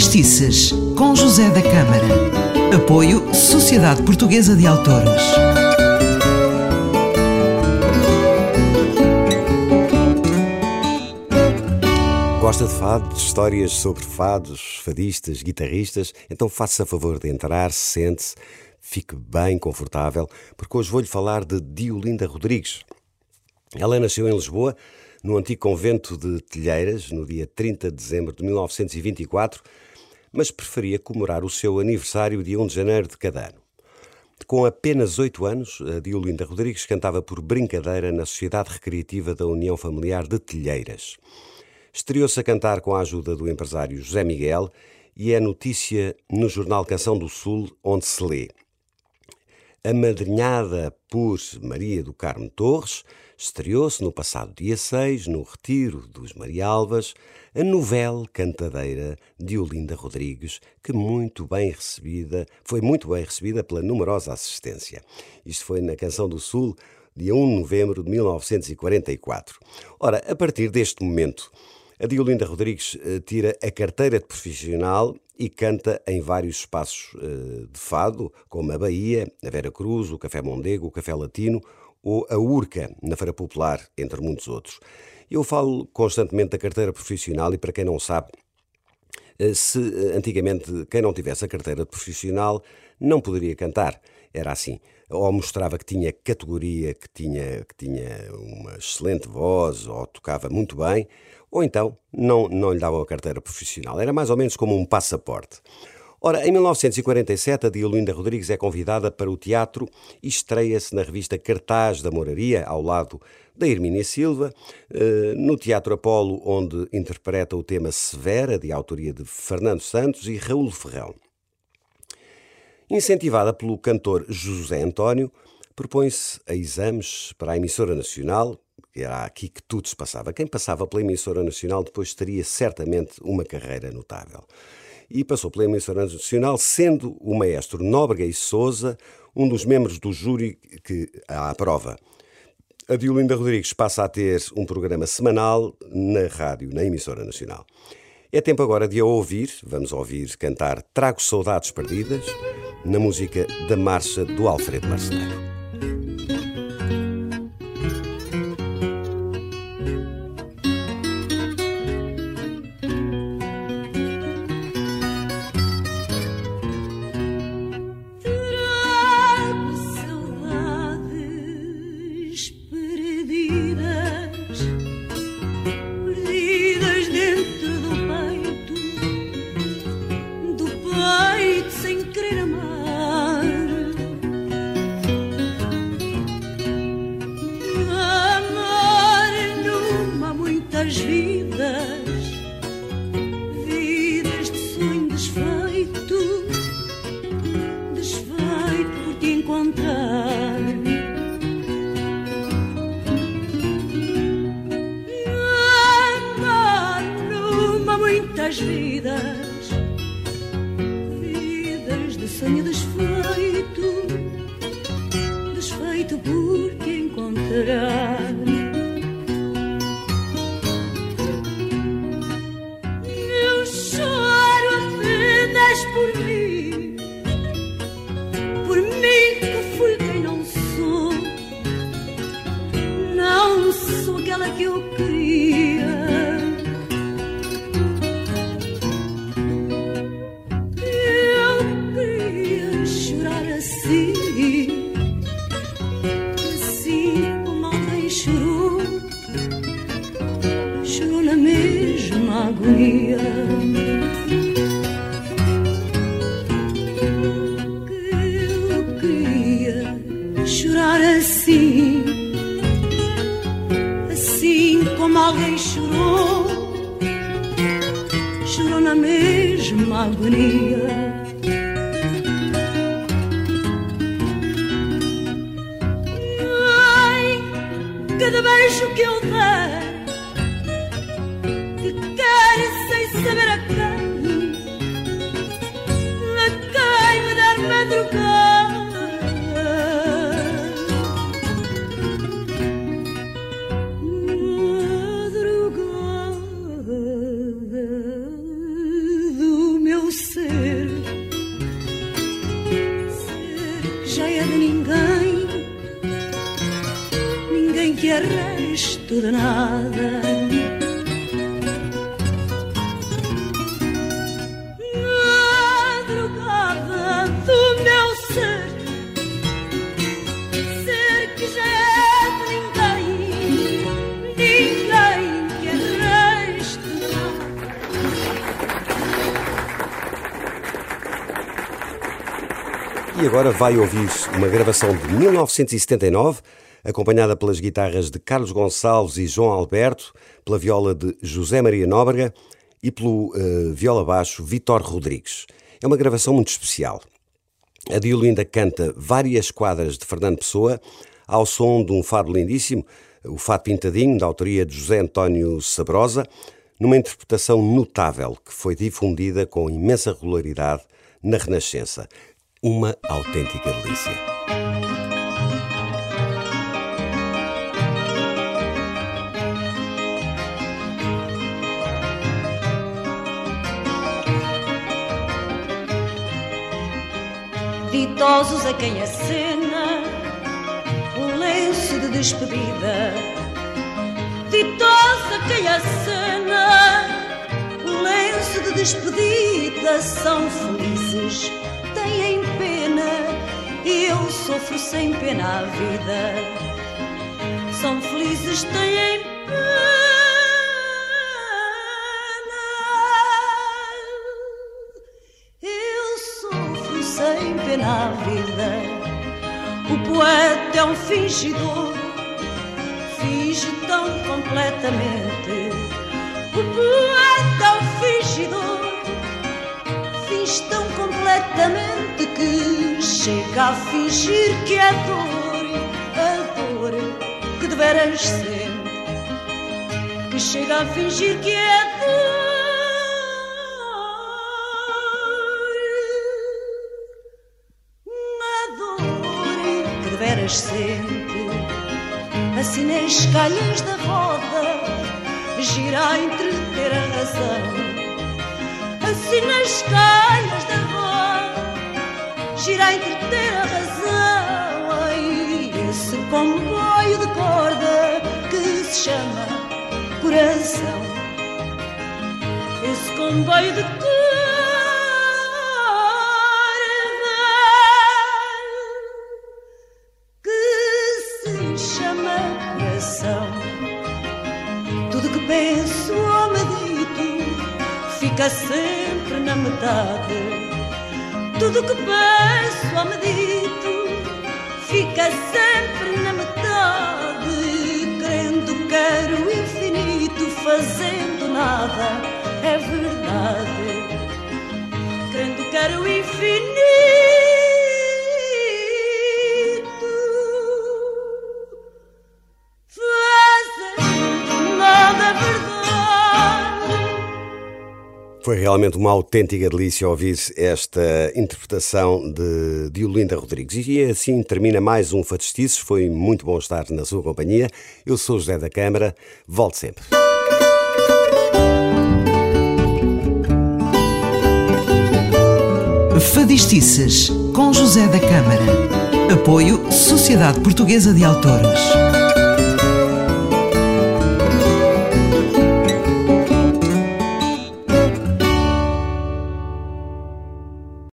Mestiças, com José da Câmara. Apoio Sociedade Portuguesa de Autores. Gosta de fado, de histórias sobre fados, fadistas, guitarristas? Então faça favor de entrar, sente-se, fique bem confortável, porque hoje vou-lhe falar de Diolinda Rodrigues. Ela nasceu em Lisboa, no antigo convento de Telheiras, no dia 30 de dezembro de 1924, mas preferia comemorar o seu aniversário dia 1 de janeiro de cada ano. Com apenas oito anos, a Diolinda Rodrigues cantava por brincadeira na Sociedade Recreativa da União Familiar de Telheiras. Estreou-se a cantar com a ajuda do empresário José Miguel e é notícia no jornal Canção do Sul, onde se lê amadrinhada por Maria do Carmo Torres, estreou-se no passado dia 6, no Retiro dos Marialvas, a novela cantadeira de Olinda Rodrigues, que muito bem recebida, foi muito bem recebida pela numerosa assistência. Isto foi na Canção do Sul, dia 1 de novembro de 1944. Ora, a partir deste momento, a Diolinda Rodrigues uh, tira a carteira de profissional e canta em vários espaços uh, de fado, como a Bahia, a Vera Cruz, o Café Mondego, o Café Latino ou a Urca, na Feira Popular, entre muitos outros. Eu falo constantemente da carteira profissional e, para quem não sabe, uh, se antigamente quem não tivesse a carteira de profissional não poderia cantar. Era assim ou mostrava que tinha categoria, que tinha, que tinha uma excelente voz, ou tocava muito bem, ou então não, não lhe davam a carteira profissional. Era mais ou menos como um passaporte. Ora, em 1947, a Diolinda Rodrigues é convidada para o teatro e estreia-se na revista Cartaz da Moraria, ao lado da Hermínia Silva, eh, no Teatro Apolo, onde interpreta o tema Severa, de autoria de Fernando Santos e Raul Ferrão. Incentivada pelo cantor José António, propõe-se a exames para a emissora nacional, era aqui que tudo se passava. Quem passava pela emissora nacional depois teria certamente uma carreira notável. E passou pela emissora nacional, sendo o maestro Nóbrega e Souza um dos membros do júri que a aprova. A Diolinda Rodrigues passa a ter um programa semanal na rádio, na emissora nacional. É tempo agora de a ouvir, vamos ouvir cantar Trago Saudades Perdidas, na música da Marcha do Alfredo Marceneiro. encontrar. Amar numa muitas vidas, vidas de sonho desfeito, desfeito porque encontrar. sou aquela que eu queria. Eu queria chorar assim, assim como alguém chorou, chorou na mesma agonia. na mesma agonia. Ai, cada beijo que eu der, que queres sem saber a quem, a quem me der madrugada. É resto de nada. Madrugada do meu ser, ser que já é de ninguém, ninguém que é nada. E agora vai ouvir uma gravação de 1979, acompanhada pelas guitarras de Carlos Gonçalves e João Alberto, pela viola de José Maria Nóbrega e pelo uh, viola baixo Vitor Rodrigues. É uma gravação muito especial. A Diolinda canta várias quadras de Fernando Pessoa ao som de um fado lindíssimo, o Fado Pintadinho, da autoria de José António Sabrosa, numa interpretação notável que foi difundida com imensa regularidade na Renascença. Uma autêntica delícia. Ditosos a quem acena um lenço de despedida. Ditosos a quem acena um lenço de despedida. São felizes, têm pena e eu sofro sem pena a vida. São felizes, têm pena. Sem pena a vida. O poeta é um fingidor, finge tão completamente. O poeta é um fingidor, finge tão completamente que chega a fingir que é dor, a dor que deveras sente. Que chega a fingir que é dor. Deveras sente Assim nas calhas da roda Gira a entreter a razão. Assim nas calhas da roda Gira a entreter a razão. Ai, esse comboio de corda Que se chama coração. Esse comboio de corda penso ou medito fica sempre na metade. Tudo que penso ou medito fica sempre na metade. Crendo quero o infinito, fazendo nada, é verdade. Foi realmente uma autêntica delícia ouvir esta interpretação de Diolinda Rodrigues. E assim termina mais um Fadistices. Foi muito bom estar na sua companhia. Eu sou José da Câmara. Volte sempre. Fadistices, com José da Câmara. Apoio Sociedade Portuguesa de Autores.